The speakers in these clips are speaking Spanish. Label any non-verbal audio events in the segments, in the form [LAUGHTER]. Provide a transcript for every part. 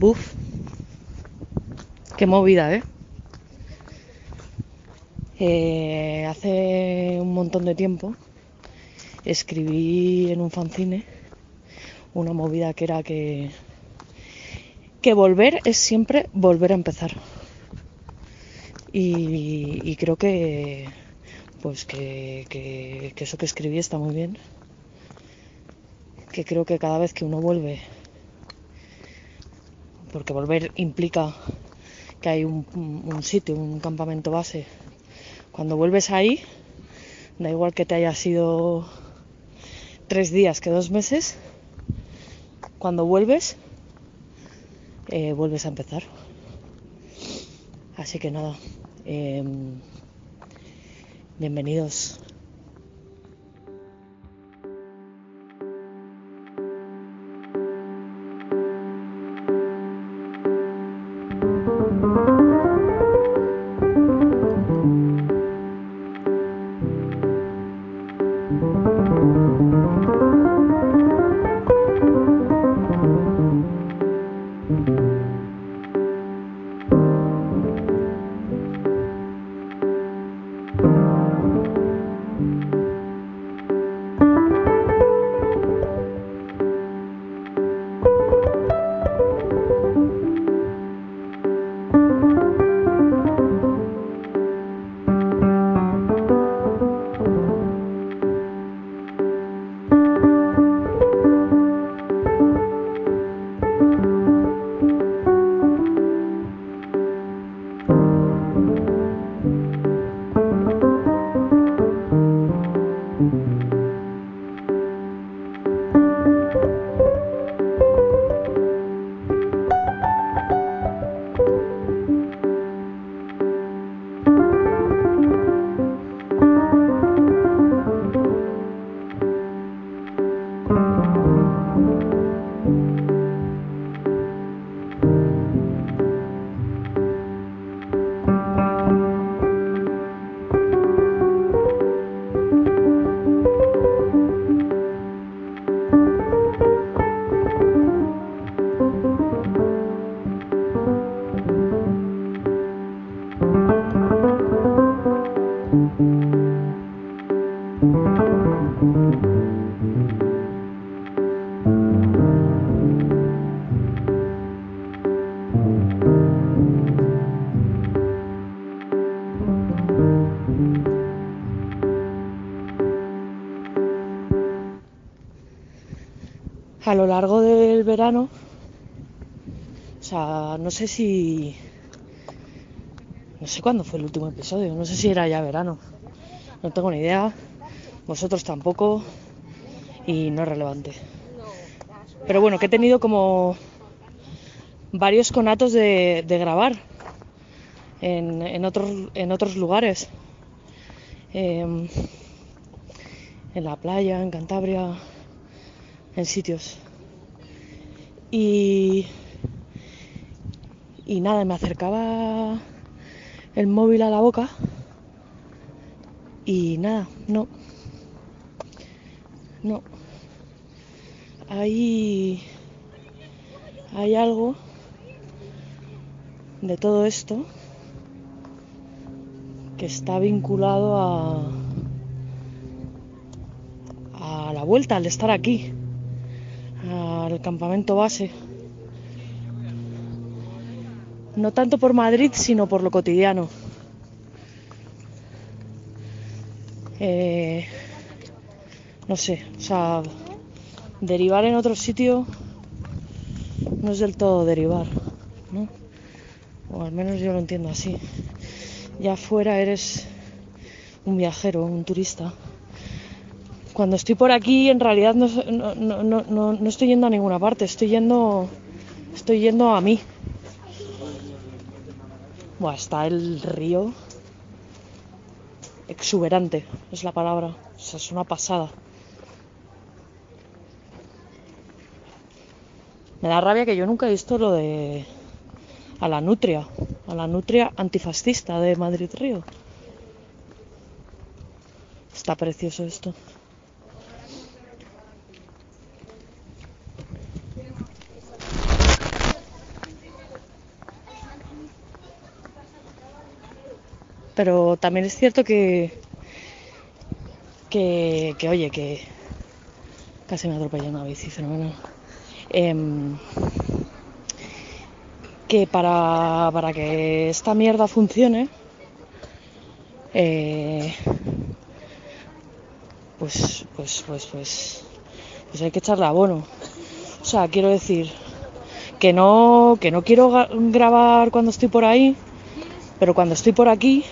Buf. Qué movida, ¿eh? ¿eh? Hace un montón de tiempo escribí en un fanzine una movida que era que, volver es siempre volver a empezar. Y, creo que pues que, que eso que escribí está muy bien. Que creo que cada vez que uno vuelve porque volver implica que hay un, sitio, un campamento base. Cuando vuelves ahí, da igual que te haya sido tres días que dos meses, cuando vuelves, eh, vuelves a empezar. Así que nada, em, bienvenidos a lo largo del verano, o sea, no sé si, no sé cuándo fue el último episodio, no sé si era ya verano, no tengo ni idea, vosotros tampoco y no es relevante. Pero bueno, que he tenido como varios conatos de, grabar en, otros, en otros lugares. Em, en la playa, en Cantabria, en sitios. Y, y nada, me acercaba el móvil a la boca y nada, no. No. Hay, hay algo de todo esto que está vinculado a, a la vuelta, al estar aquí al campamento base. No tanto por Madrid, sino por lo cotidiano. Eh, no sé, o sea, derivar en otro sitio no es del todo derivar, ¿no? O al menos yo lo entiendo así. Ya fuera eres un viajero, un turista cuando estoy por aquí en realidad no, no, estoy yendo a ninguna parte, estoy yendo, estoy yendo a mí. Buah, está el río exuberante, es la palabra, o sea, es una pasada. Me da rabia que yo nunca he visto lo de a la nutria, a la nutria antifascista de Madrid Río. Está precioso esto. Pero también es cierto que, que, que oye, que casi me atropellé una bici, fenomenal. Em, que para, para que esta mierda funcione, eh, pues, pues, pues, pues, pues hay que echarle abono. O sea, quiero decir que no, que no quiero grabar cuando estoy por ahí, pero cuando estoy por aquí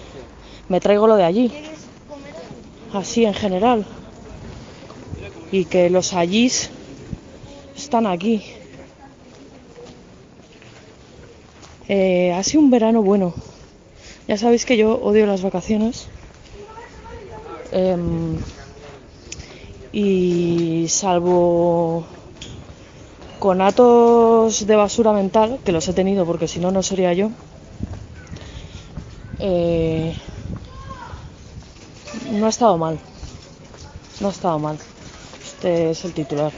me traigo lo de allí, así en general. Y que los allís están aquí. Eh, ha sido un verano bueno. Ya sabéis que yo odio las vacaciones. Em, y salvo conatos de basura mental, que los he tenido porque si no, no sería yo. eh, no ha estado mal. No ha estado mal. Este es el titular.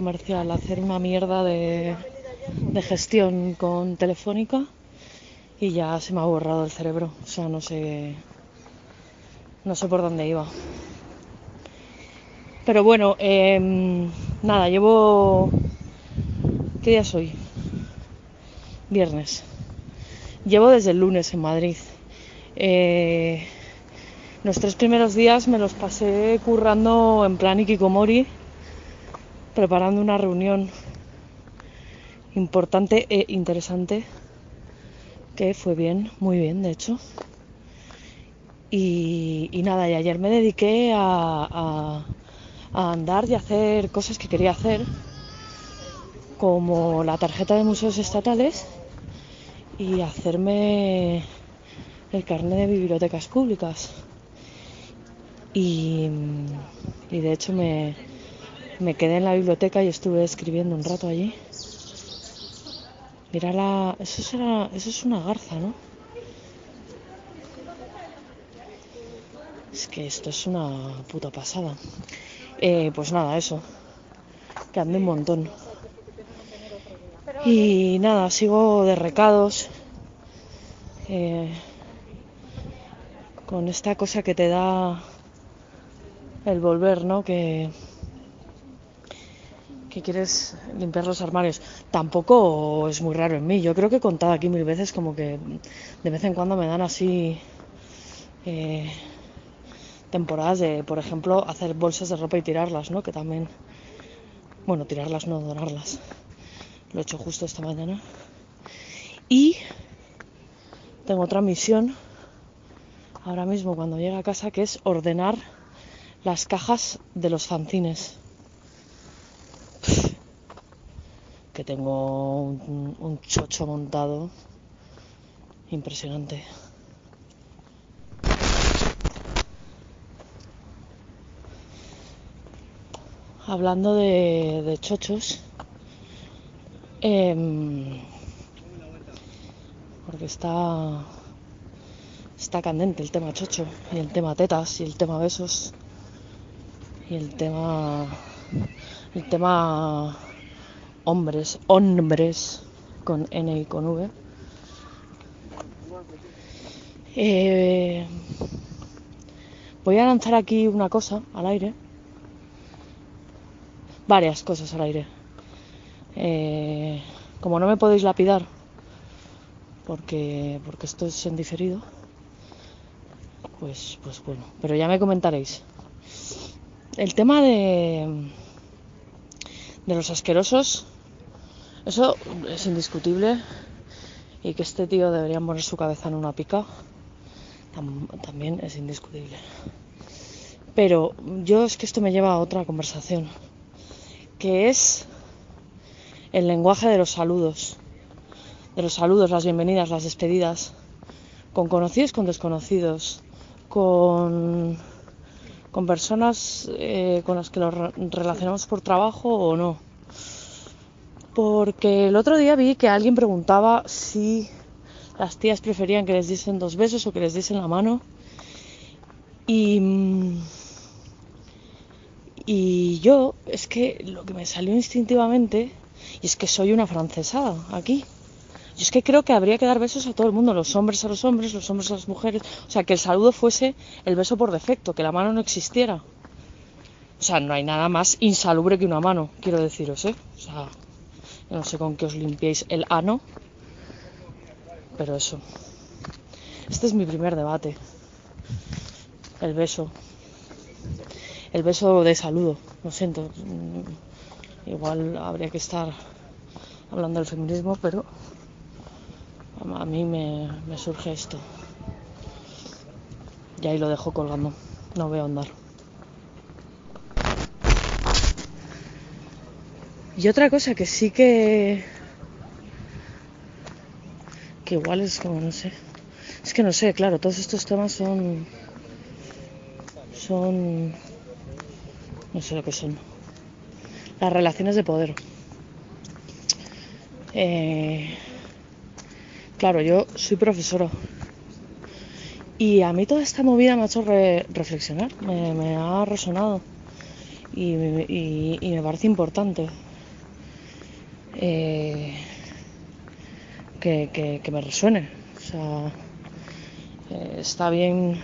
Comercial, hacer una mierda de, gestión con Telefónica y ya se me ha borrado el cerebro. O sea, no sé, no sé por dónde iba. Pero bueno, em, nada, llevo. ¿Qué día es hoy? Viernes. Llevo desde el lunes en Madrid. Eh, los tres primeros días me los pasé currando en plan Ikikomori, preparando una reunión importante e interesante, que fue bien, muy bien, de hecho. Y, nada, y ayer me dediqué a, andar y a hacer cosas que quería hacer, como la tarjeta de museos estatales y hacerme el carnet de bibliotecas públicas. Y de hecho me, me quedé en la biblioteca y estuve escribiendo un rato allí. Mira la. Eso, será, eso es una garza, ¿no? Es que esto es una puta pasada. Eh, pues nada, eso. Que ande un montón. Y nada, sigo de recados. eh, con esta cosa que te da el volver, ¿no? Que, que quieres limpiar los armarios. Tampoco es muy raro en mí. Yo creo que he contado aquí mil veces como que de vez en cuando me dan así eh, temporadas de, por ejemplo, hacer bolsas de ropa y tirarlas, ¿no? Que también, bueno, tirarlas no, donarlas. Lo he hecho justo esta mañana. Y tengo otra misión ahora mismo cuando llegue a casa que es ordenar las cajas de los fanzines. Que tengo un, un chocho montado impresionante. Hablando de, chochos, em, porque está está candente el tema chocho y el tema tetas y el tema besos y el tema el tema hombres hombres con n y con v. Eh, voy a lanzar aquí una cosa al aire. Varias cosas al aire. Eh, como no me podéis lapidar porque porque esto es en diferido pues, pues bueno, pero ya me comentaréis. El tema de, de los asquerosos, eso es indiscutible. Y que este tío debería poner su cabeza en una pica, también es indiscutible. Pero yo es que esto me lleva a otra conversación, que es el lenguaje de los saludos, de los saludos, las bienvenidas, las despedidas, con conocidos, con desconocidos, con, con personas eh, con las que nos relacionamos por trabajo o no. Porque el otro día vi que alguien preguntaba si las tías preferían que les diesen dos besos o que les diesen la mano. Y, y yo, es que lo que me salió instintivamente, y es que soy una francesada aquí. Yo es que creo que habría que dar besos a todo el mundo, los hombres a los hombres, los hombres a las mujeres. O sea, que el saludo fuese el beso por defecto, que la mano no existiera. O sea, no hay nada más insalubre que una mano, quiero deciros, ¿eh? O sea, no sé con qué os limpiéis el ano, pero eso. Este es mi primer debate. El beso. El beso de saludo. Lo siento. Igual habría que estar hablando del feminismo, pero a mí me, surge esto. Y ahí lo dejo colgando. No voy a andar. Y otra cosa que sí que. que igual es como, no sé. Es que no sé, claro, todos estos temas son. son. no sé lo que son. Las relaciones de poder. Eh, Claro, yo soy profesora. Y a mí toda esta movida me ha hecho reflexionar, me, ha resonado y, me parece importante eh, que, me resuene. O sea, eh, está bien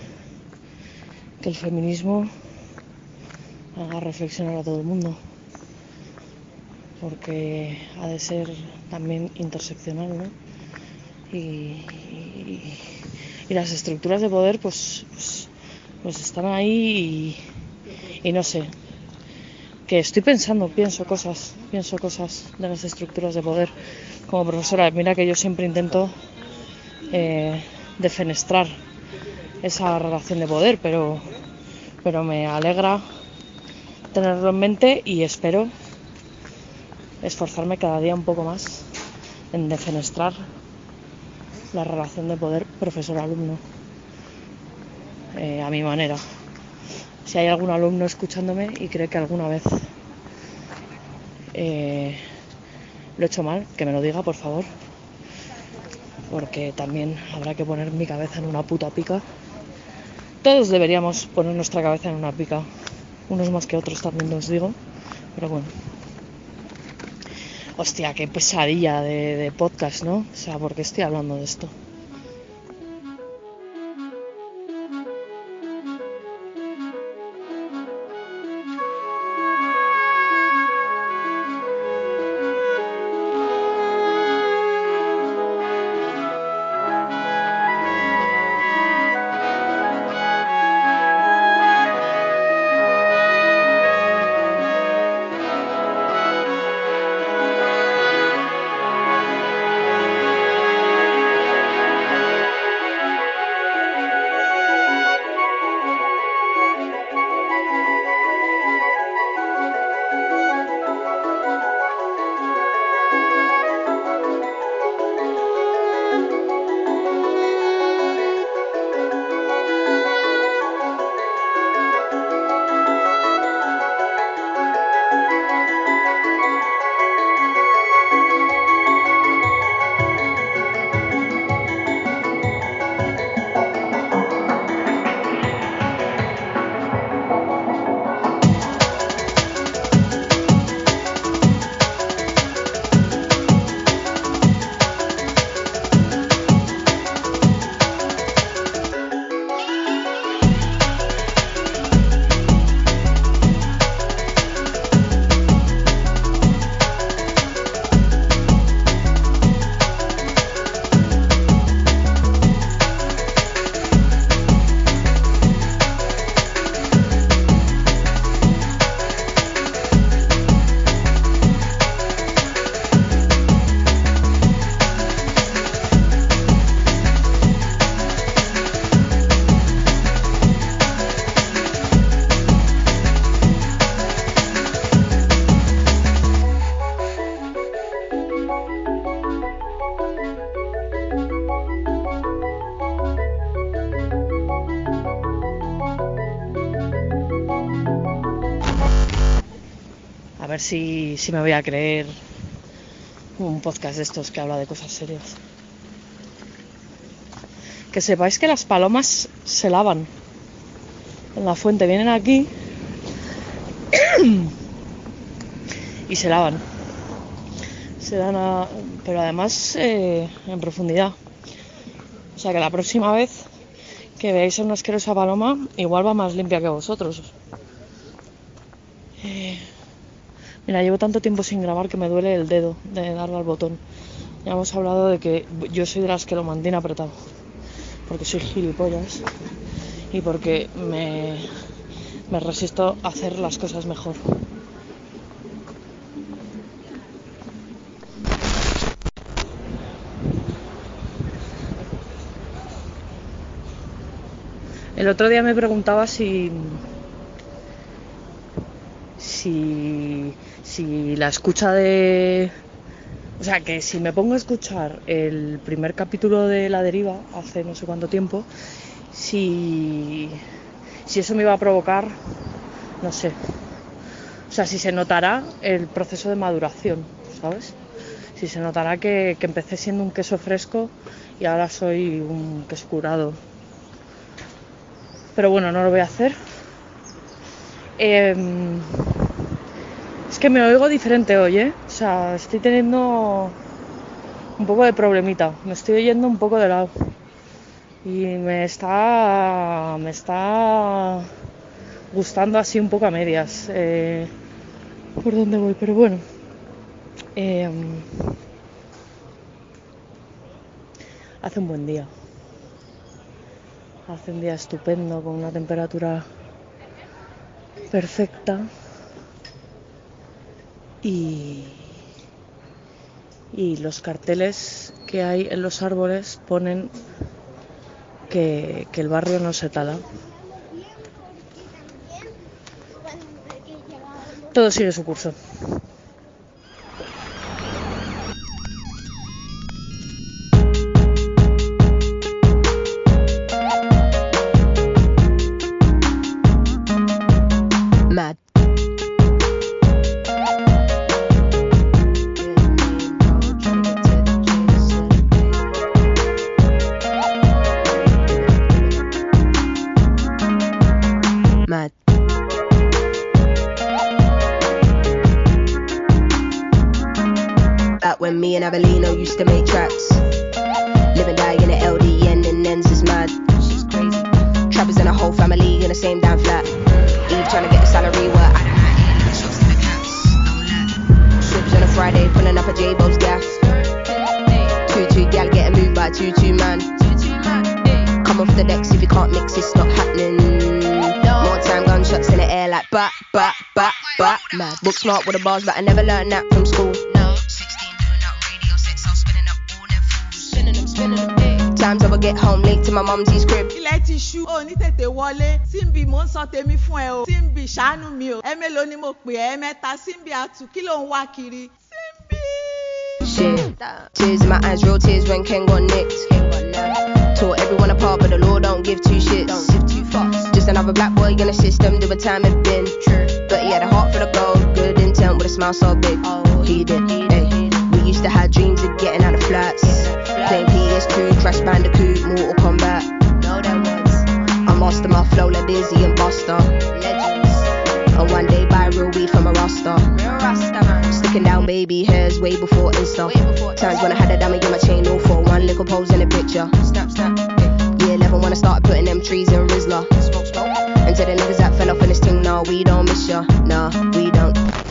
que el feminismo haga reflexionar a todo el mundo, porque ha de ser también interseccional, ¿no? Y, las estructuras de poder pues, pues, pues están ahí y, no sé. Que estoy pensando pienso cosas pienso cosas de las estructuras de poder. Como profesora mira que yo siempre intento eh, defenestrar esa relación de poder pero pero me alegra tenerlo en mente y espero esforzarme cada día un poco más en defenestrar la relación de poder profesor-alumno eh, a mi manera. Si hay algún alumno escuchándome y cree que alguna vez eh, lo he hecho mal, que me lo diga, por favor. Porque también habrá que poner mi cabeza en una puta pica. Todos deberíamos poner nuestra cabeza en una pica. Unos más que otros también os digo. Pero bueno. Hostia, qué pesadilla de, de podcast, ¿no? O sea, ¿por qué estoy hablando de esto? Si, me voy a creer un podcast de estos que habla de cosas serias. Que sepáis que las palomas se lavan en la fuente, vienen aquí y se lavan. Se dan pero además eh, en profundidad. O sea que la próxima vez que veáis a una asquerosa paloma, igual va más limpia que vosotros. Eh, mira, llevo tanto tiempo sin grabar que me duele el dedo de darle al botón. Ya hemos hablado de que yo soy de las que lo mantiene apretado. Porque soy gilipollas. Y porque me, me resisto a hacer las cosas mejor. El otro día me preguntaba si, si, si la escucha de... O sea, que si me pongo a escuchar el primer capítulo de La Deriva hace no sé cuánto tiempo, si, si eso me iba a provocar, no sé. O sea, si se notará el proceso de maduración, ¿sabes? Si se notará que, que empecé siendo un queso fresco y ahora soy un queso curado pero bueno, no lo voy a hacer. Em, es que me oigo diferente hoy, ¿eh? O sea, estoy teniendo un poco de problemita. Me estoy oyendo un poco de lado. Y me está. me está gustando así un poco a medias. Eh, por dónde voy, pero bueno. Em, hace un buen día. Hace un día estupendo con una temperatura perfecta y, y los carteles que hay en los árboles ponen que, que el barrio no se tala. Todo sigue su curso. But I never learned that from school. No. 16 doing up radio sets, I'm spinning up all them fools. Spinning them, spinning them. Times I would get home late to my mumsy's crib. ilẹ̀ ti ṣú ò ní tètè wọlé síbi mò ń sọ tèmi fún ẹ o síbi ṣàánú mi o ẹ mélòó ni mo pè ẹ mẹ́ta síbi àtù kí ló ń wá kiri. Shit. Tears in my eyes, real tears when Ken got nicked. Tore everyone apart, but the law don't give two shits. Don't give two fucks. Just another black boy in the system, do a time it been. True. But he had a heart for the gold, smile so big. He did. Hey. We used to have dreams of getting out of flats. Playing PS2, Crash Bandicoot, Mortal Kombat. I master my flow like Dizzy and Buster. Legends. And one day buy real weed from a Rasta. Sticking down baby hairs way before Insta. Times when I had a dummy in my chain all for one little pose in a picture. Snap, snap. Year 11 when I started putting them trees in Rizla. And to the niggas that fell off in this thing, nah, we don't miss ya. Nah, we don't.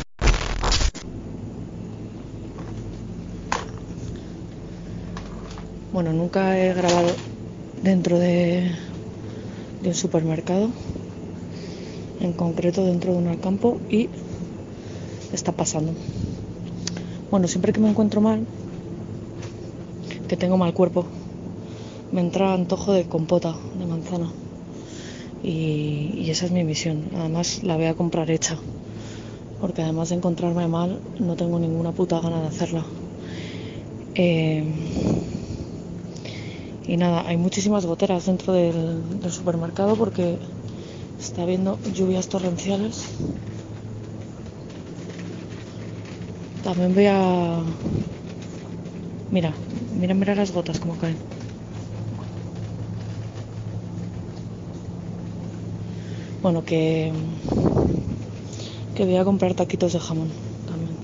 Bueno, nunca he grabado dentro de, un supermercado, en concreto dentro de un alcampo, y está pasando. Bueno, siempre que me encuentro mal, que tengo mal cuerpo, me entra antojo de compota de manzana. Y, y esa es mi misión. Además, la voy a comprar hecha. Porque además de encontrarme mal, no tengo ninguna puta gana de hacerla. Eh, y nada, hay muchísimas goteras dentro del, supermercado porque está habiendo lluvias torrenciales. También voy a... Mira, mira, mira las gotas como caen. Bueno, que... Que voy a comprar taquitos de jamón también.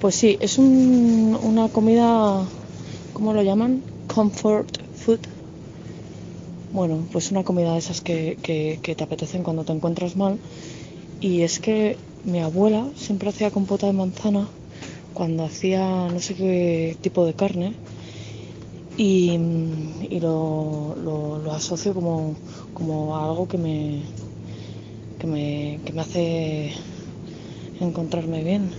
Pues sí, es un- una comida, ¿cómo lo llaman? Comfort food. Bueno, pues una comida de esas que, te apetecen cuando te encuentras mal. Y es que mi abuela siempre hacía compota de manzana cuando hacía no sé qué tipo de carne. Y, lo- lo asocio como, como a algo que me, que me, que me hace encontrarme bien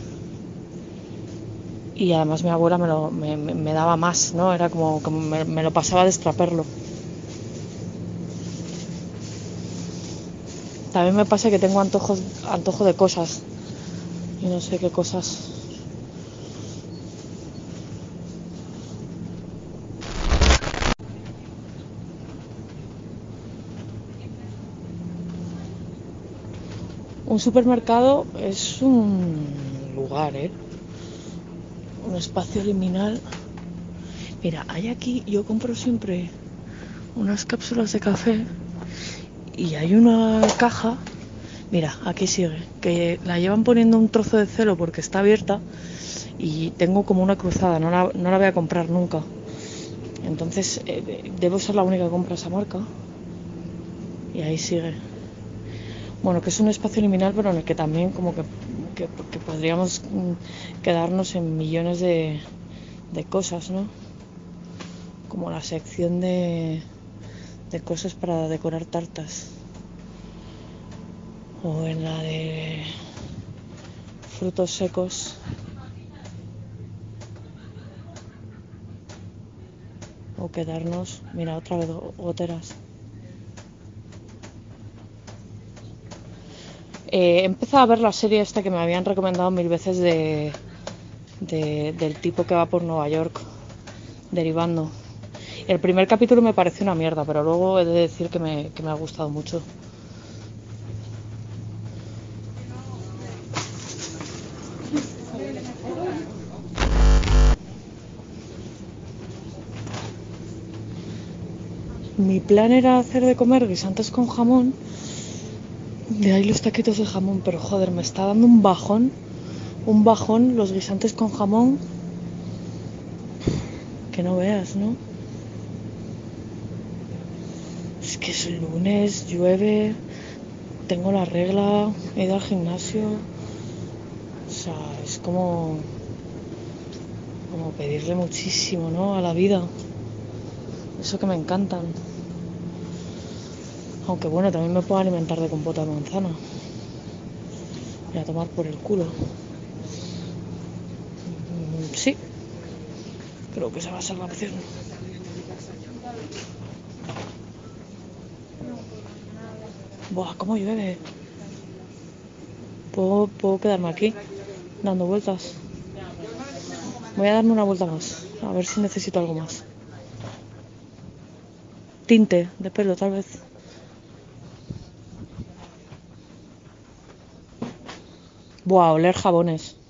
y además mi abuela me, lo, me, me- daba más, ¿no? Era como, como me, me lo pasaba de extraperlo. También me pasa que tengo antojos, antojo de cosas y no sé qué cosas. Un supermercado es un lugar, ¿eh? Un espacio liminal. Mira, hay aquí, yo compro siempre unas cápsulas de café y hay una caja, mira, aquí sigue, que la llevan poniendo un trozo de celo porque está abierta y tengo como una cruzada, no la, no la voy a comprar nunca. Entonces, eh, de- debo ser la única que compra esa marca. Y ahí sigue. Bueno, que es un espacio liminal, pero en el que también como que, que- podríamos mm, quedarnos en millones de, de cosas, ¿no? Como la sección de, de cosas para decorar tartas. O en la de frutos secos. O quedarnos, mira, otra vez go- goteras. Eh, empezado a ver la serie esta que me habían recomendado mil veces de- del tipo que va por Nueva York derivando. El primer capítulo me pareció una mierda, pero luego he de decir que me, que me ha gustado mucho. Mi plan era hacer de comer guisantes con jamón. De ahí los taquitos de jamón, pero joder, me está dando un bajón. Un bajón los guisantes con jamón. Que no veas, ¿no? Es que es lunes, llueve, tengo la regla, he ido al gimnasio. O sea, es como. como pedirle muchísimo, ¿no? A la vida. Eso que me encantan. Aunque bueno, también me puedo alimentar de compota de manzana. Y a tomar por el culo. Mm, Sí. Creo que esa va a ser la opción. Buah, cómo llueve. ¿Puedo, puedo quedarme aquí dando vueltas. Voy a darme una vuelta más. A ver si necesito algo más. Tinte de pelo, tal vez. Buah, oler jabones.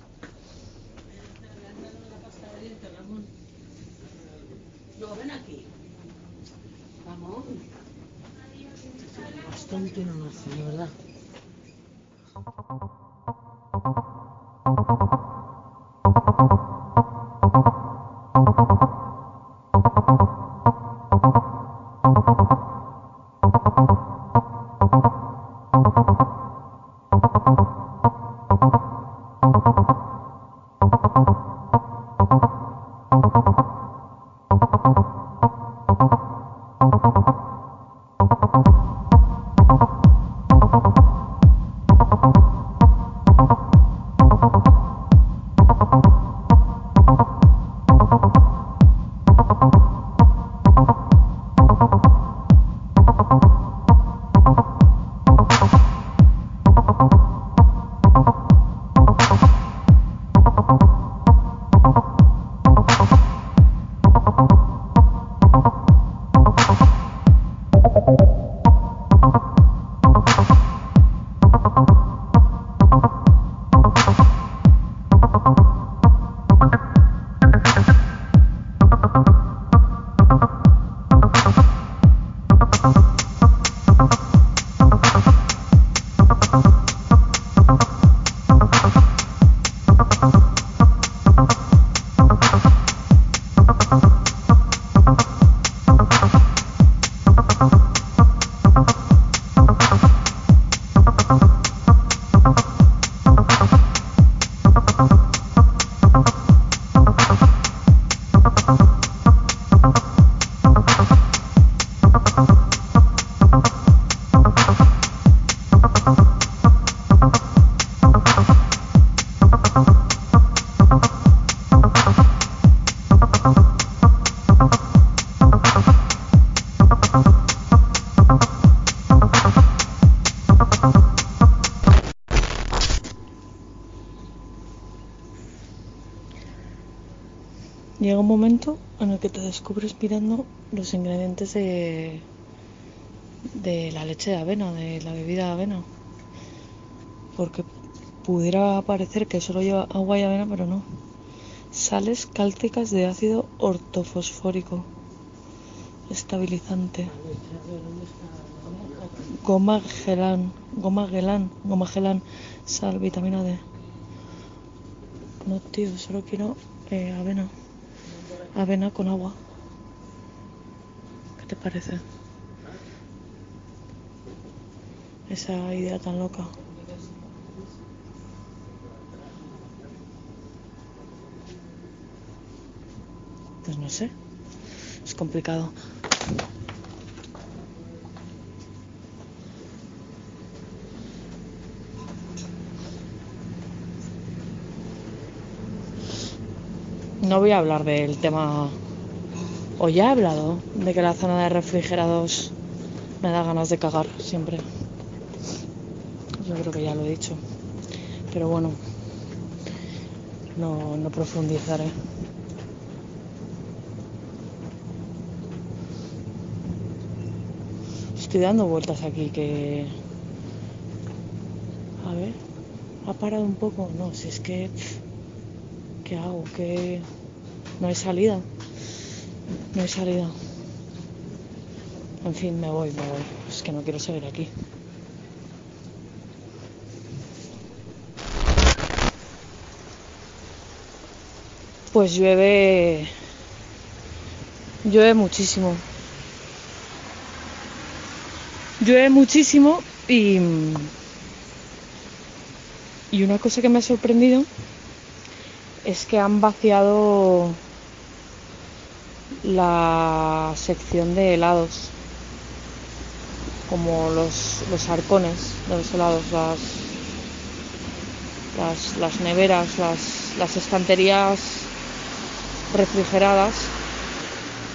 Descubres mirando los ingredientes de, de la leche de avena, de la bebida de avena. Porque pudiera parecer que solo lleva agua y avena, pero no. Sales cálcicas de ácido ortofosfórico, estabilizante, goma gelán, goma gelán, goma gelán, sal, vitamina D. No, tío, solo quiero eh, avena. Avena con agua. ¿Qué te parece? Esa idea tan loca. Pues no sé. Es complicado. No voy a hablar del tema. O ya he hablado de que la zona de refrigerados me da ganas de cagar siempre. Yo creo que ya lo he dicho. Pero bueno, no, profundizaré. Estoy dando vueltas aquí que... A ver, ha parado un poco. No, si es que... ¿Qué hago? Que no hay salida. No hay salida. En fin, me voy, me voy. Es que no quiero seguir aquí. Pues llueve. Llueve muchísimo. Llueve muchísimo y. Y una cosa que me ha sorprendido es que han vaciado la sección de helados, como los, los arcones de los helados, las, las, neveras, las, las estanterías refrigeradas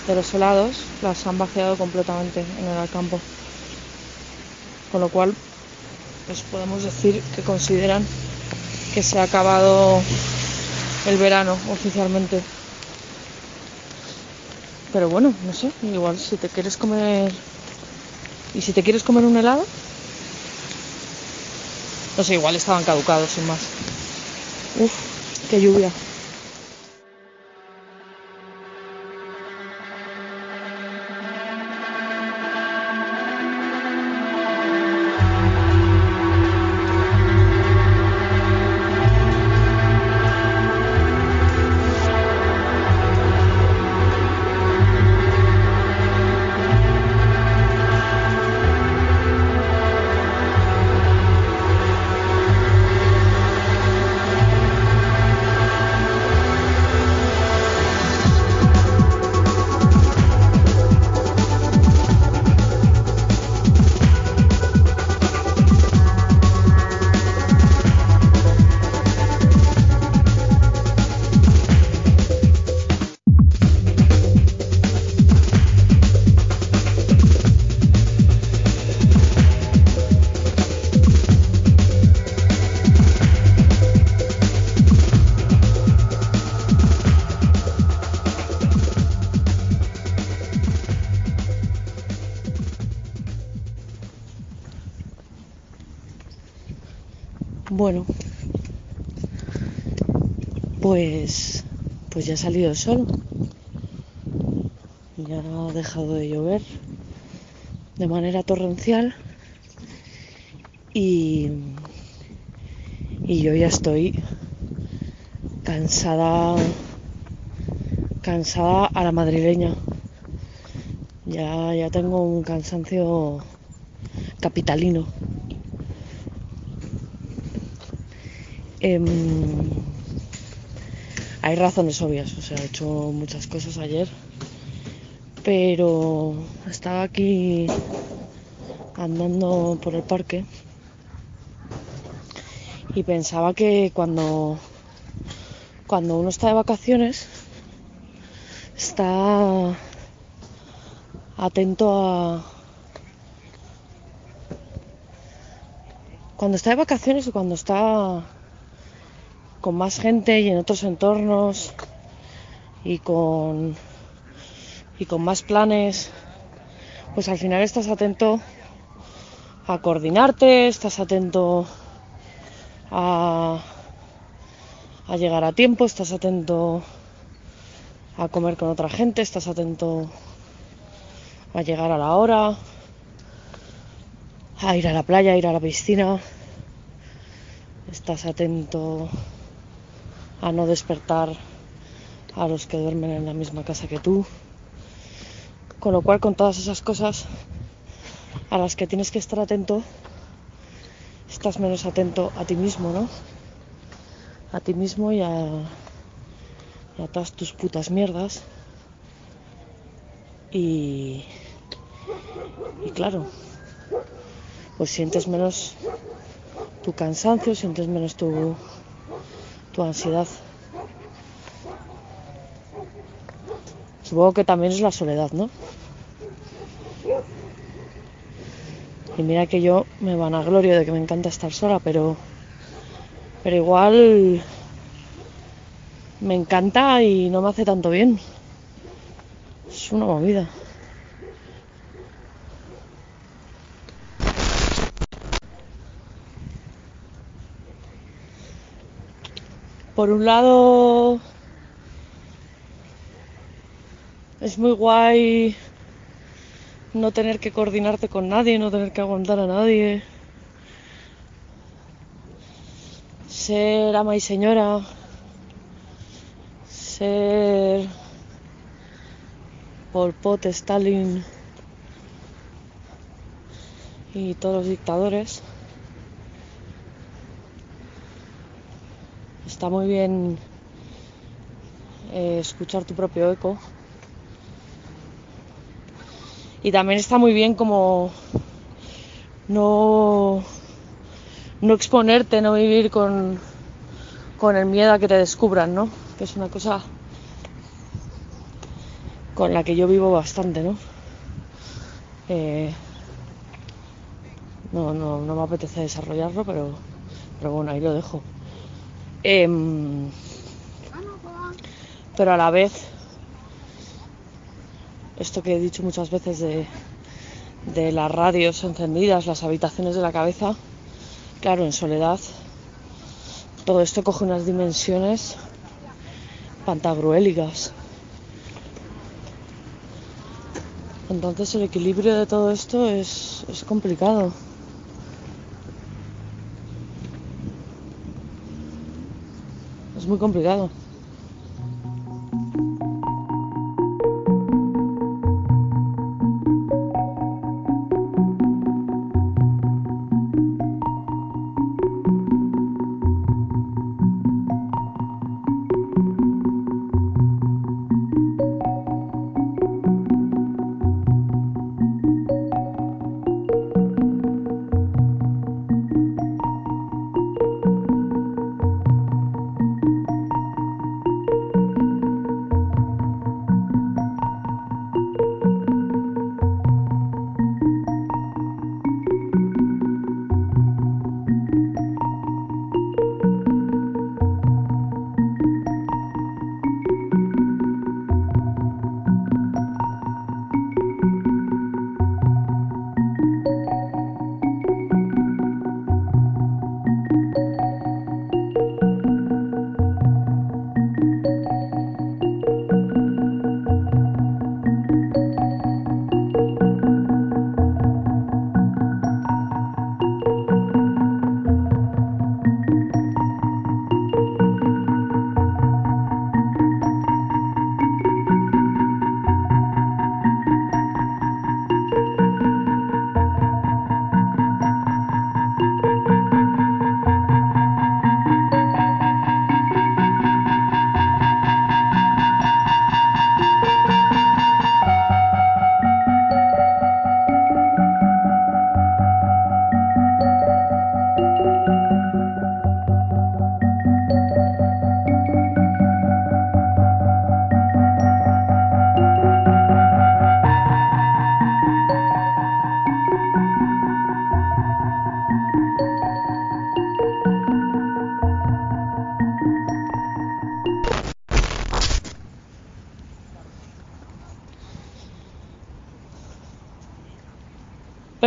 de los helados, las han vaciado completamente en el campo. Con lo cual, pues podemos decir que consideran que se ha acabado el verano oficialmente. Pero bueno, no sé, igual si te quieres comer y si te quieres comer un helado, no sé, igual estaban caducados sin más. Uf, qué lluvia. Bueno, pues, pues ya ha salido el sol. Ya ha dejado de llover de manera torrencial y, y yo ya estoy cansada, cansada a la madrileña. Ya, ya tengo un cansancio capitalino. Em, hay razones obvias, o sea, he hecho muchas cosas ayer, pero estaba aquí andando por el parque y pensaba que cuando cuando uno está de vacaciones está atento a cuando está de vacaciones o cuando está con más gente y en otros entornos y con y con más planes, pues al final estás atento a coordinarte, estás atento a, a llegar a tiempo, estás atento a comer con otra gente, estás atento a llegar a la hora, a ir a la playa, a ir a la piscina, estás atento a no despertar a los que duermen en la misma casa que tú. Con lo cual, con todas esas cosas a las que tienes que estar atento, estás menos atento a ti mismo, ¿no? A ti mismo y a, a todas tus putas mierdas. Y, y claro, pues sientes menos tu cansancio, sientes menos tu, tu ansiedad. Supongo que también es la soledad, ¿no? Y mira que yo me vanaglorio de que me encanta estar sola, pero pero igual me encanta y no me hace tanto bien. Es una movida. Por un lado, es muy guay no tener que coordinarte con nadie, no tener que aguantar a nadie. Ser ama y señora. Ser Pol Pot, Stalin y todos los dictadores. Está muy bien eh, escuchar tu propio eco. Y también está muy bien como no, no exponerte, no vivir con, con el miedo a que te descubran, ¿no? Que es una cosa con la que yo vivo bastante, ¿no? Eh, no, no, no me apetece desarrollarlo, pero, pero bueno, ahí lo dejo. Em, pero a la vez, esto que he dicho muchas veces de, las radios encendidas, las habitaciones de la cabeza, claro, en soledad, todo esto coge unas dimensiones pantagruélicas. Entonces el equilibrio de todo esto es, es complicado. Es muy complicado.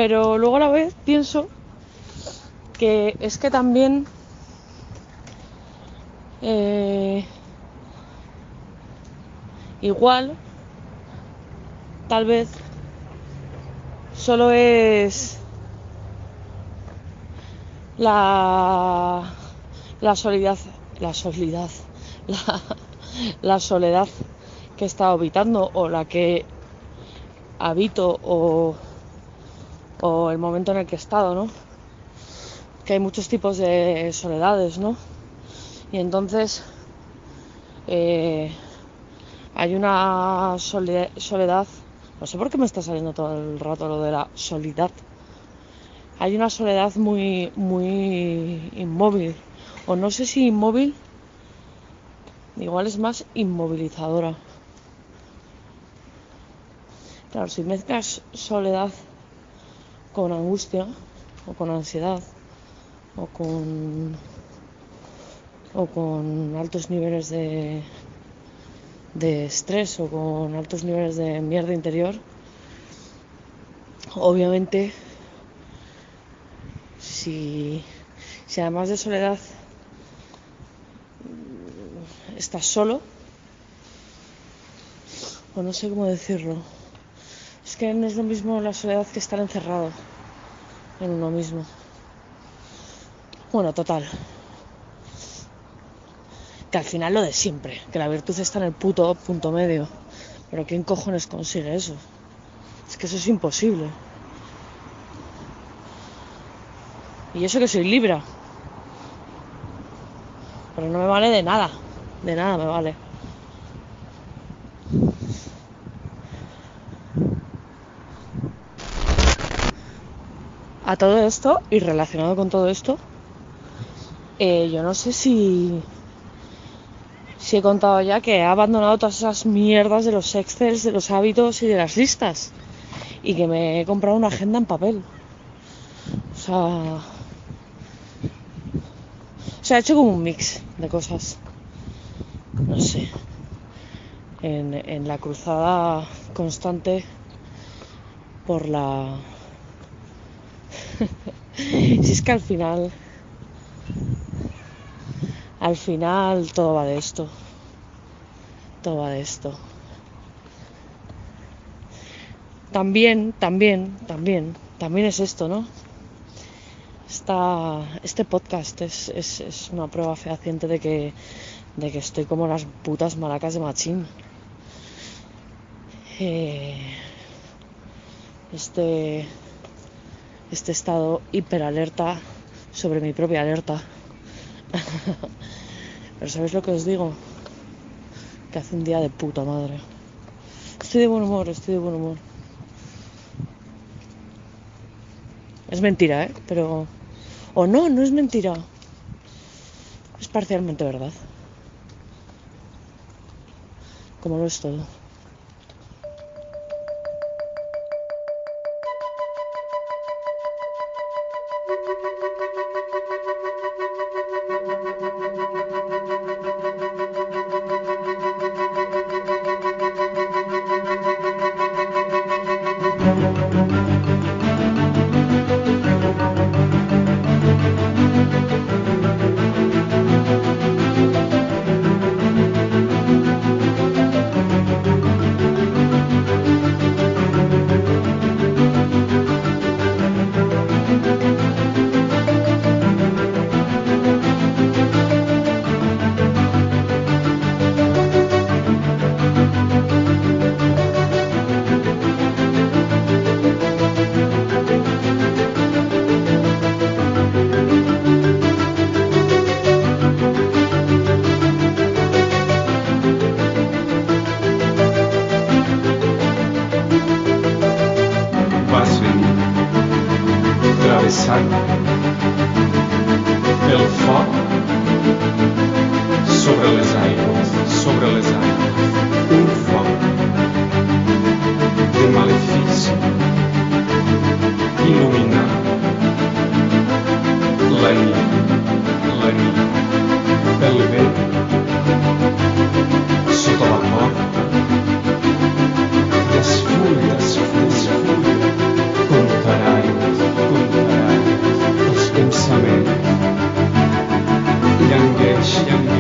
Pero luego a la vez pienso que es que también eh, igual tal vez solo es la la soledad la soledad [LAUGHS] la, la soledad que estado habitando o la que habito o, o el momento en el que he estado, ¿no? Que hay muchos tipos de soledades, ¿no? Y entonces eh, hay una sole- soledad, no sé por qué me está saliendo todo el rato lo de la soledad. Hay una soledad muy, muy inmóvil, o no sé si inmóvil, igual es más inmovilizadora. Claro, si mezclas soledad con angustia o con ansiedad o con o con altos niveles de de estrés o con altos niveles de mierda interior, obviamente si, si además de soledad estás solo, o no sé cómo decirlo, es que no es lo mismo la soledad que estar encerrado en uno mismo. Bueno, total. Que al final lo de siempre, que la virtud está en el puto punto medio. Pero ¿quién cojones consigue eso? Es que eso es imposible. Y eso que soy Libra. Pero no me vale de nada. De nada me vale. A todo esto y relacionado con todo esto, eh, yo no sé si, si he contado ya que he abandonado todas esas mierdas de los excels, de los hábitos y de las listas. Y que me he comprado una agenda en papel. O sea, o sea, he hecho como un mix de cosas. No sé. En, en la cruzada constante por la... [LAUGHS] si es que al final... Al final todo va de esto. Todo va de esto. También, también, también, también es esto, ¿no? Esta, este podcast es, es, es una prueba fehaciente de que, de que estoy como las putas maracas de machín. Eh, este, este estado hiperalerta sobre mi propia alerta. [LAUGHS] Pero ¿sabéis lo que os digo? Que hace un día de puta madre. Estoy de buen humor, estoy de buen humor. Es mentira, ¿eh? Pero... O no, no es mentira. Es parcialmente verdad. Como lo es todo. Yeah.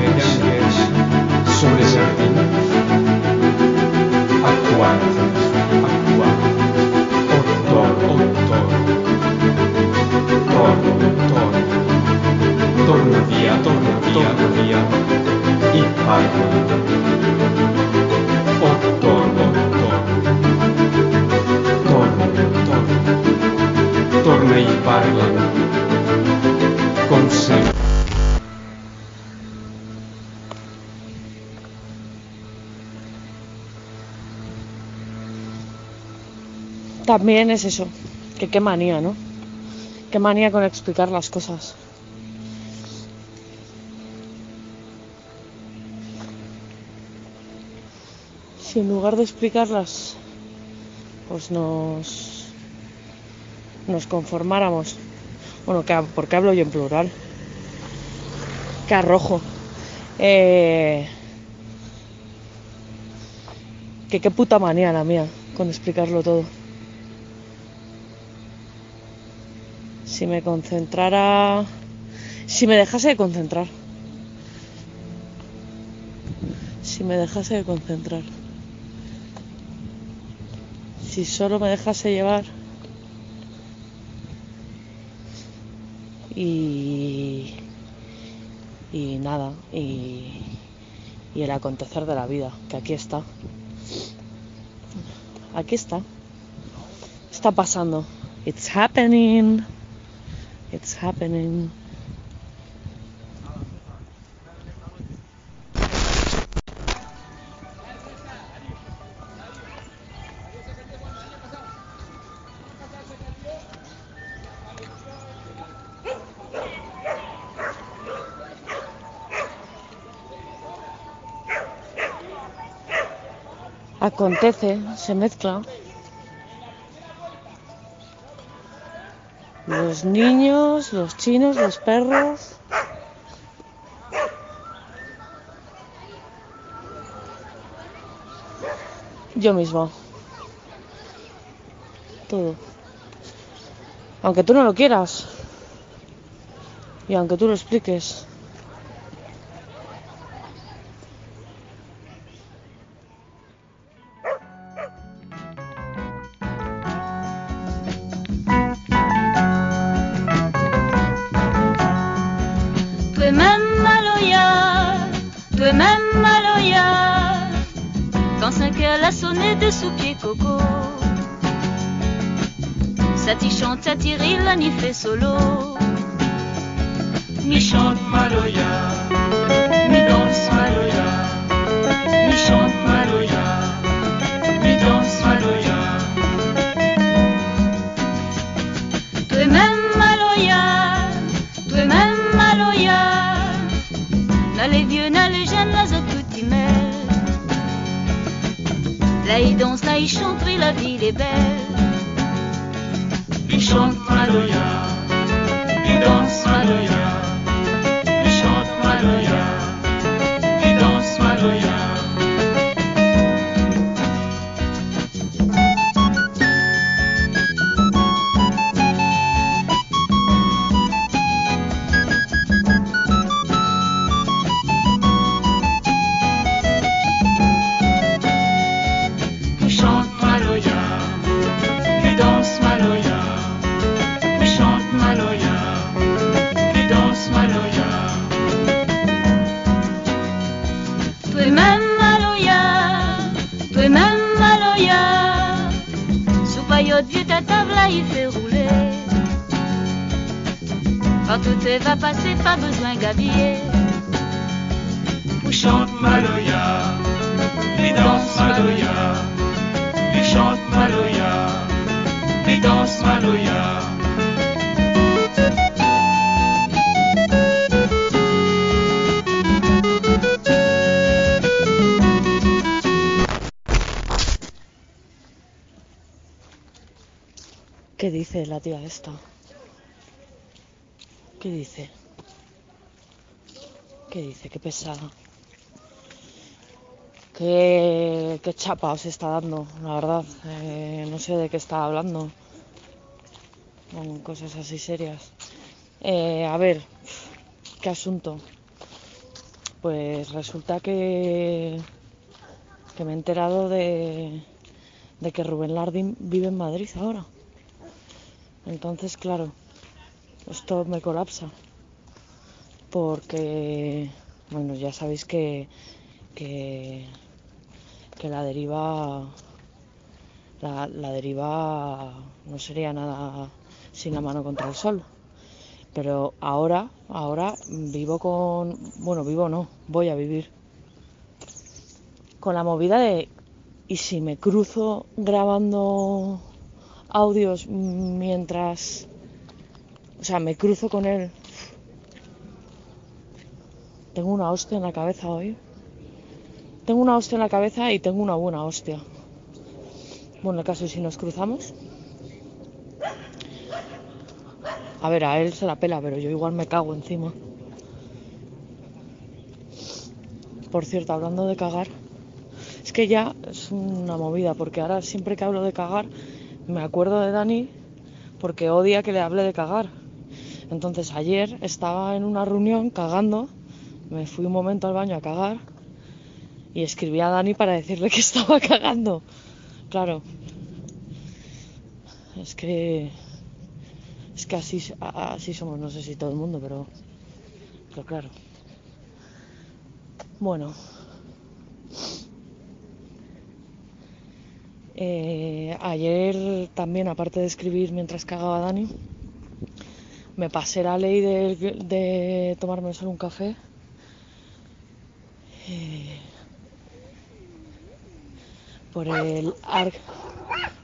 También es eso, que qué manía, ¿no? Qué manía con explicar las cosas. Si en lugar de explicarlas, pues nos, nos conformáramos. Bueno, que, ¿por qué hablo yo en plural? Que arrojo. Eh, que qué puta manía la mía con explicarlo todo. Si me concentrara, si me dejase de concentrar, si me dejase de concentrar, si solo me dejase llevar. Y y nada y, y el acontecer de la vida que aquí está. Aquí está. Está pasando. It's happening it's happening acontece, se mezcla. Los niños, los chinos, los perros. Yo misma. Todo. Aunque tú no lo quieras. Y aunque tú lo expliques. ¿Qué dice la tía esta? ¿Qué dice? ¿Qué dice? Qué pesada. Qué, chapa os está dando, la verdad. Eh, no sé de qué está hablando. Con cosas así serias. Eh, a ver, ¿qué asunto? Pues resulta que, que me he enterado de, de que Rubén Lardín vive en Madrid ahora. Entonces, claro, esto me colapsa. Porque, bueno, ya sabéis que, que, que la deriva la, la deriva no sería nada sin la mano contra el sol. Pero ahora, ahora vivo con, bueno, vivo no, voy a vivir con la movida de, ¿y si me cruzo grabando audios mientras, o sea, me cruzo con él? Tengo una hostia en la cabeza hoy. Tengo una hostia en la cabeza y tengo una buena hostia. Bueno, el caso es si nos cruzamos. A ver, a él se la pela, pero yo igual me cago encima. Por cierto, hablando de cagar, es que ya es una movida, porque ahora siempre que hablo de cagar, me acuerdo de Dani porque odia que le hable de cagar. Entonces ayer estaba en una reunión cagando, me fui un momento al baño a cagar y escribí a Dani para decirle que [LAUGHS] estaba cagando. Claro. Es que es que así, así somos, no sé si todo el mundo, pero, pero claro. Bueno. Eh, ayer también, aparte de escribir mientras cagaba Dani, me pasé la ley de, tomarme solo un café. Eh, por el, ar,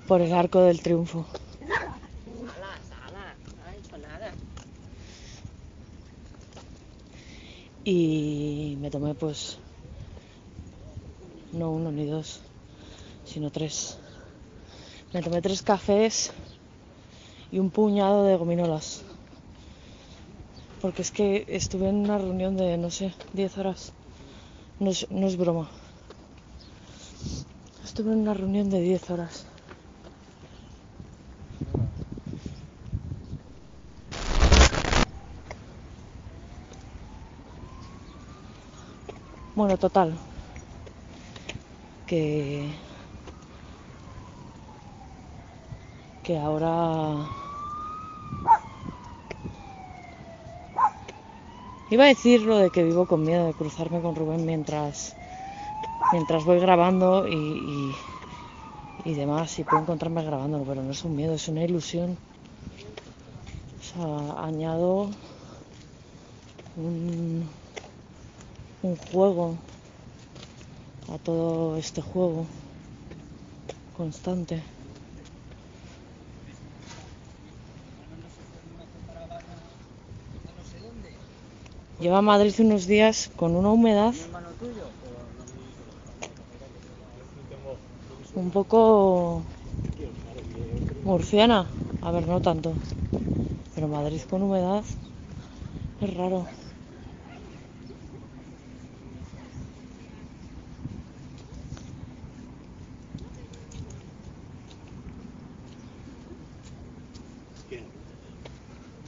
por el arco del triunfo. Y me tomé pues no uno ni dos, sino tres. Me tomé tres cafés y un puñado de gominolas. Porque es que estuve en una reunión de, no sé, 10 horas. No es, no es broma. Estuve en una reunión de 10 horas. Bueno, total. Que. Que ahora. Iba a decir lo de que vivo con miedo de cruzarme con Rubén mientras. Mientras voy grabando y, y, y demás, y puedo encontrarme grabándolo, pero no es un miedo, es una ilusión. O sea, añado un, un juego a todo este juego constante. Lleva Madrid unos días con una humedad un poco murciana. A ver, no tanto. Pero Madrid con humedad es raro.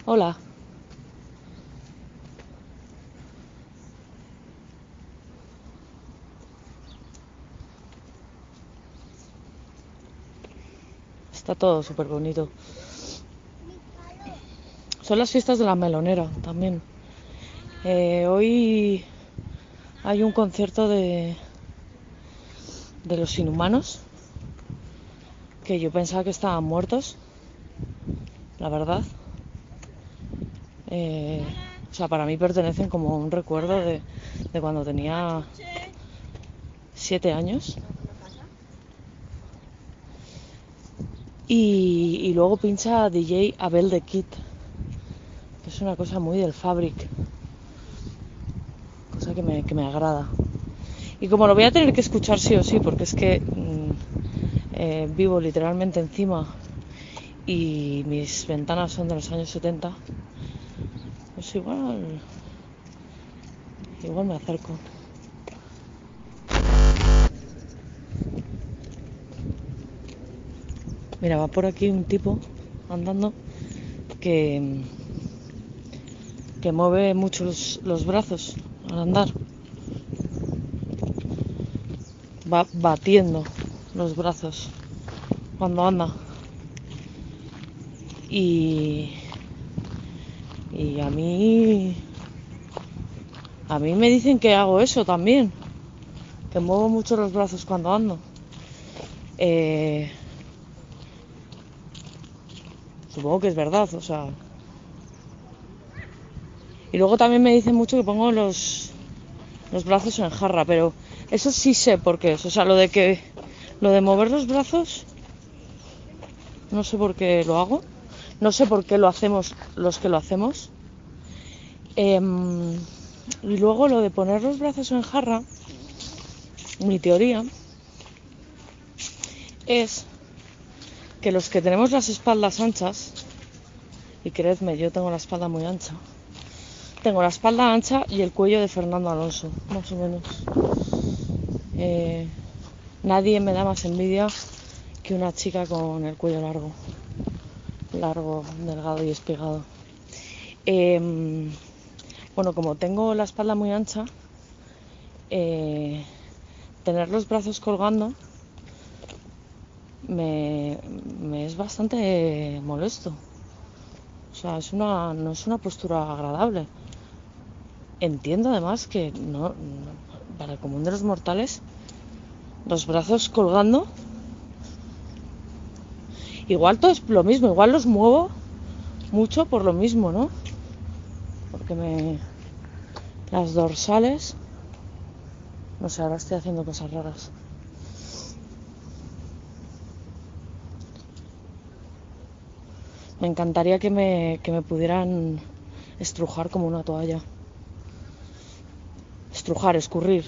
Hola. Está todo súper bonito. Son las fiestas de la melonera también. Eh, hoy hay un concierto de, de los inhumanos que yo pensaba que estaban muertos, la verdad. Eh, o sea, para mí pertenecen como un recuerdo de, de cuando tenía siete años. Y, luego pincha DJ Abel de que es una cosa muy del Fabric, cosa que me, que me agrada. Y como lo voy a tener que escuchar sí o sí, porque es que mm, eh, vivo literalmente encima y mis ventanas son de los años 70, pues igual, igual me acerco. Mira, va por aquí un tipo andando que, que mueve mucho los, los brazos al andar. Va batiendo los brazos cuando anda. Y, y a mí, a mí me dicen que hago eso también. que muevo mucho los brazos cuando ando. Eh, supongo que es verdad, o sea. Y luego también me dicen mucho que pongo los, los brazos en jarra, pero eso sí sé por qué es. O sea, lo de que lo de mover los brazos, no sé por qué lo hago, no sé por qué lo hacemos los que lo hacemos. Em, y luego lo de poner los brazos en jarra, mi teoría es que los que tenemos las espaldas anchas, y creedme, yo tengo la espalda muy ancha, tengo la espalda ancha y el cuello de Fernando Alonso, más o menos. Eh, nadie me da más envidia que una chica con el cuello largo, largo, delgado y espigado. Em, bueno, como tengo la espalda muy ancha, eh, tener los brazos colgando me, me es bastante molesto. O sea, es una, no es una postura agradable. Entiendo además que no, para el común de los mortales, los brazos colgando, igual todo es lo mismo, igual los muevo mucho por lo mismo, ¿no? Porque me. Las dorsales. No sé, ahora estoy haciendo cosas raras. Me encantaría que me, que me pudieran estrujar como una toalla. Estrujar, escurrir.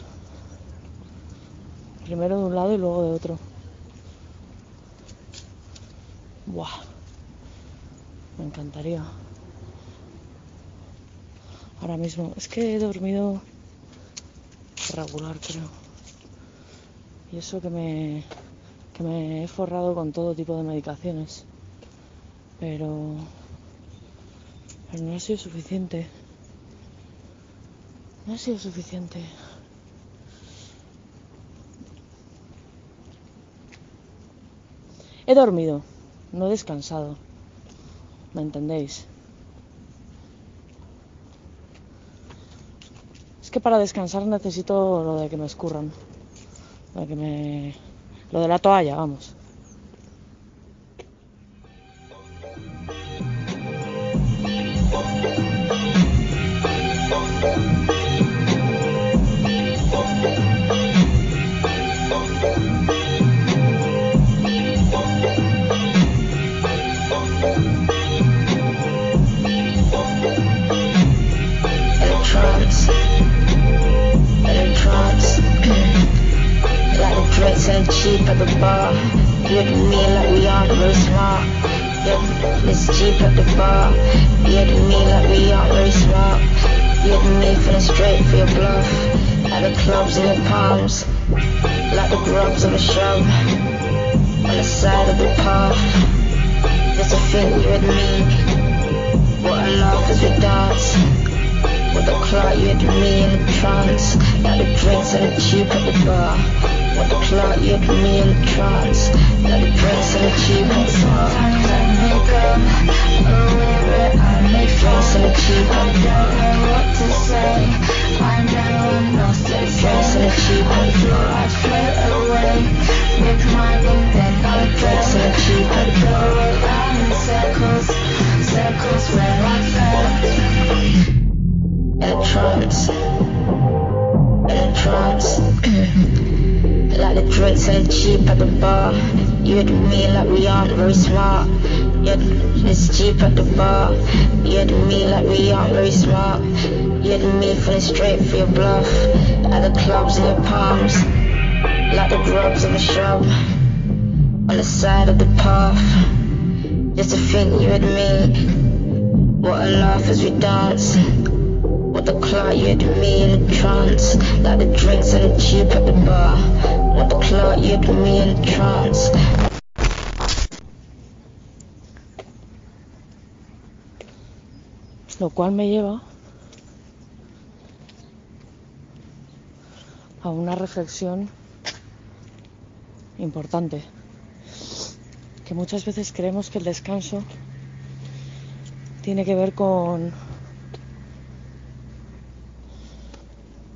Primero de un lado y luego de otro. Buah. Me encantaría. Ahora mismo. Es que he dormido regular, creo. Y eso que me, que me he forrado con todo tipo de medicaciones. Pero, pero no ha sido suficiente. No ha sido suficiente. He dormido, no he descansado. ¿Me entendéis? Es que para descansar necesito lo de que me escurran. Lo de que me. Lo de la toalla, vamos. You had me in a trance. Like the drinks and the cheap at the bar. With the clock, you had me in a trance. Like the drinks and the cheap at the bar. Sometimes I make up a lyric. I make drinks and the cheap the. I don't know what to say. I'm down on lost. Drinks and the cheap at the. I float away with my book. Then I drinks and the cheap at the in circles, circles where I felt electrons, [CLEARS THROAT] electrons. like the drinks the cheap at the bar. You and me like we aren't very smart. Yeah, it's cheap at the bar. You and me like we aren't very smart. You and me feeling straight for your bluff. At the clubs in your palms, like the grubs of a shrub. On the side of the path, just to think you and me. What a laugh as we dance. With the clock, you had me in a trance. Like the drinks and the cheap at the bar. With the clock, you had me in a trance. Lo cual me lleva a una reflexión importante. Que muchas veces creemos que el descanso tiene que ver con,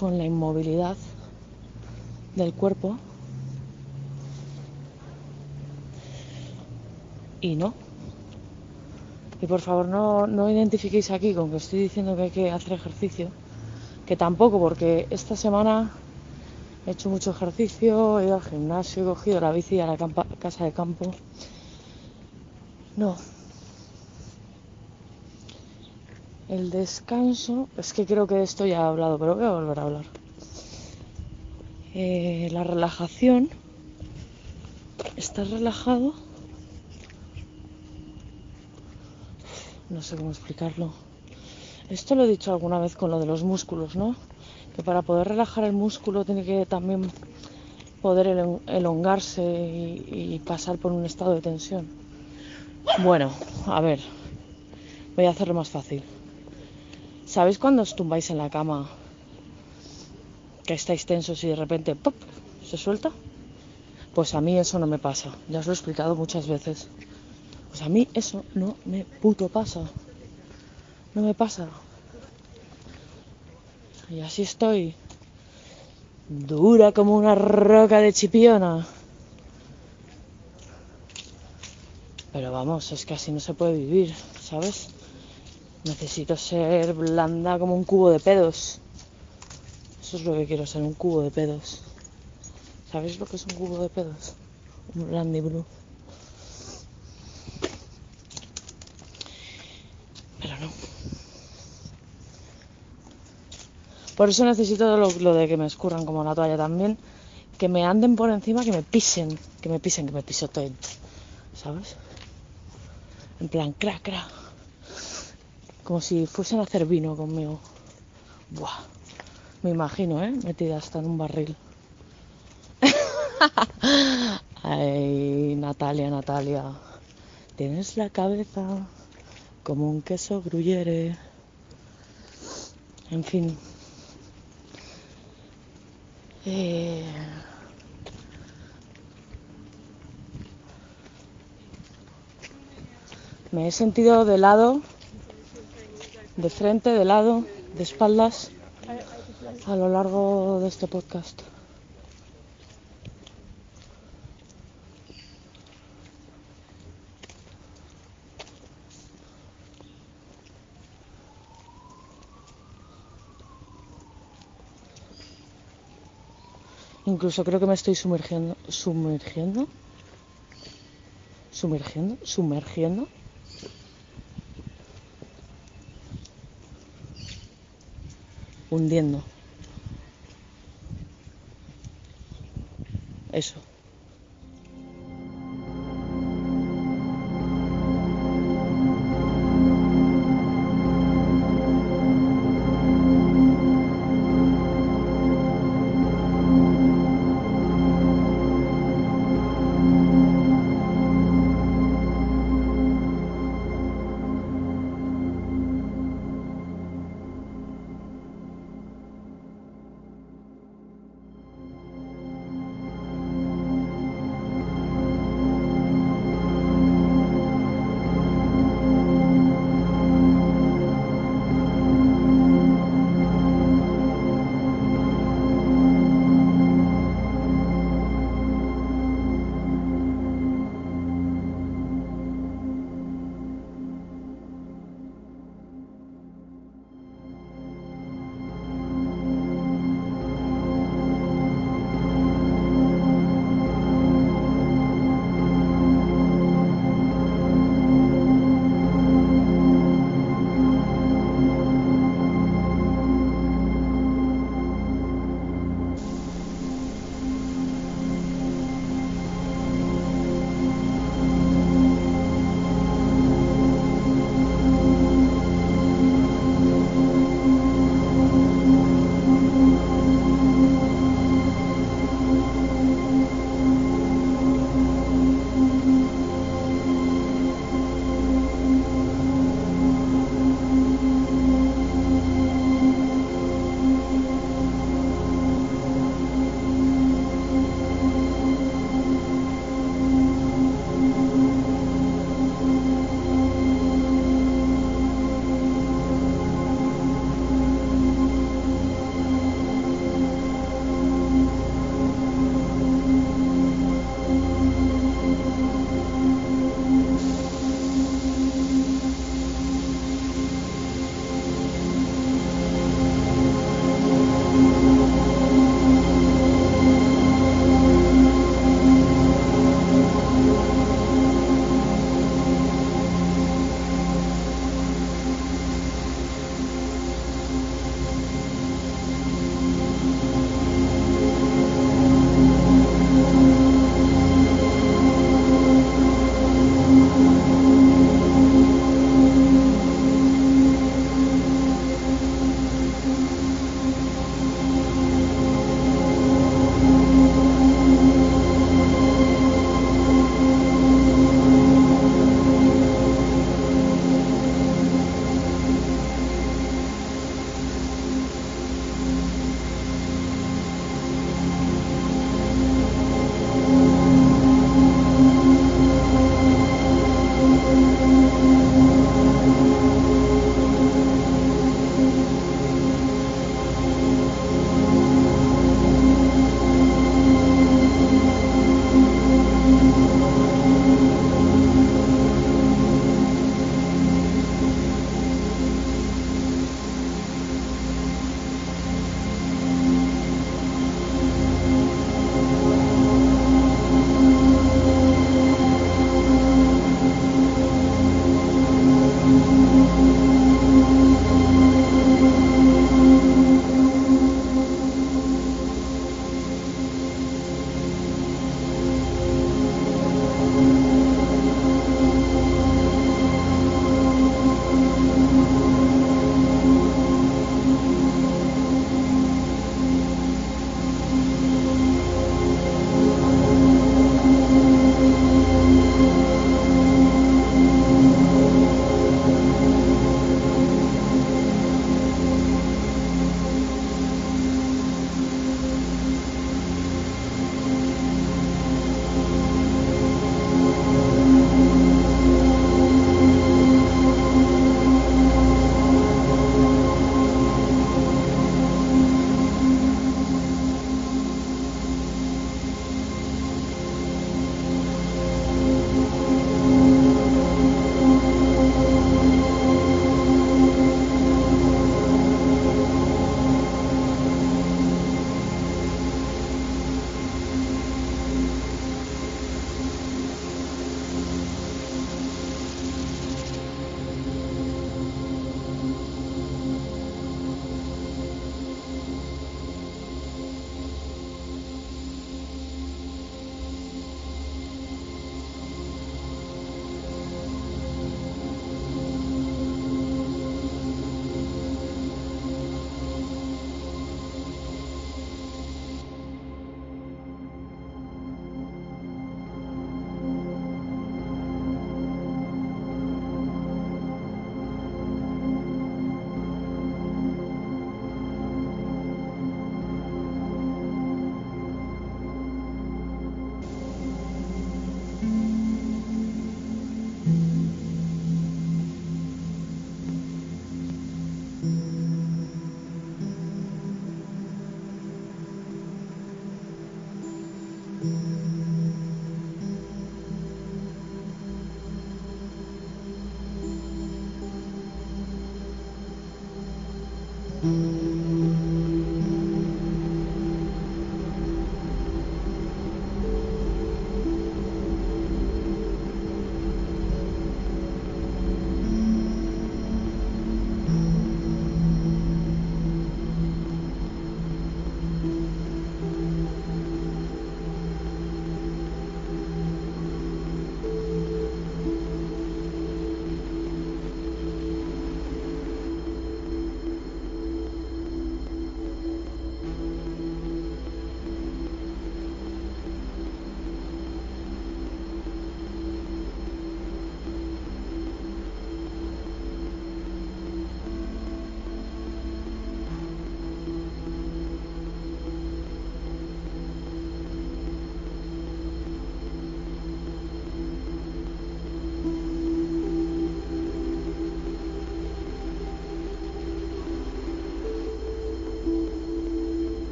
con la inmovilidad del cuerpo. Y no. Y por favor no, no identifiquéis aquí con que estoy diciendo que hay que hacer ejercicio. Que tampoco, porque esta semana he hecho mucho ejercicio, he ido al gimnasio, he cogido la bici a la campa- casa de campo. No. El descanso, es que creo que de esto ya he hablado, pero voy a volver a hablar. Eh, la relajación, estás relajado, no sé cómo explicarlo. Esto lo he dicho alguna vez con lo de los músculos, ¿no? Que para poder relajar el músculo tiene que también poder elon- elongarse y pasar por un estado de tensión. Bueno, a ver, voy a hacerlo más fácil. ¿Sabéis cuando os tumbáis en la cama que estáis tensos y de repente ¡pop! se suelta? Pues a mí eso no me pasa, ya os lo he explicado muchas veces. Pues a mí eso no me puto pasa. No me pasa. Y así estoy. Dura como una roca de chipiona. Pero vamos, es que así no se puede vivir, ¿sabes? Necesito ser blanda como un cubo de pedos. Eso es lo que quiero ser, un cubo de pedos. ¿Sabéis lo que es un cubo de pedos? Un blandy blue. Pero no. Por eso necesito lo, de que me escurran como la toalla también. Que me anden por encima, que me pisen. Que me pisen, que me pisoteen. ¿Sabes? En plan, cra, cra. Como si fuesen a hacer vino conmigo. Buah. Me imagino, ¿eh? Metida hasta en un barril. [LAUGHS] Ay, Natalia, Natalia. Tienes la cabeza como un queso gruyere. En fin. Eh, Me he sentido de lado, de frente, de lado, de espaldas a lo largo de este podcast. Incluso creo que me estoy sumergiendo, sumergiendo, sumergiendo, sumergiendo. Hundiendo. Eso.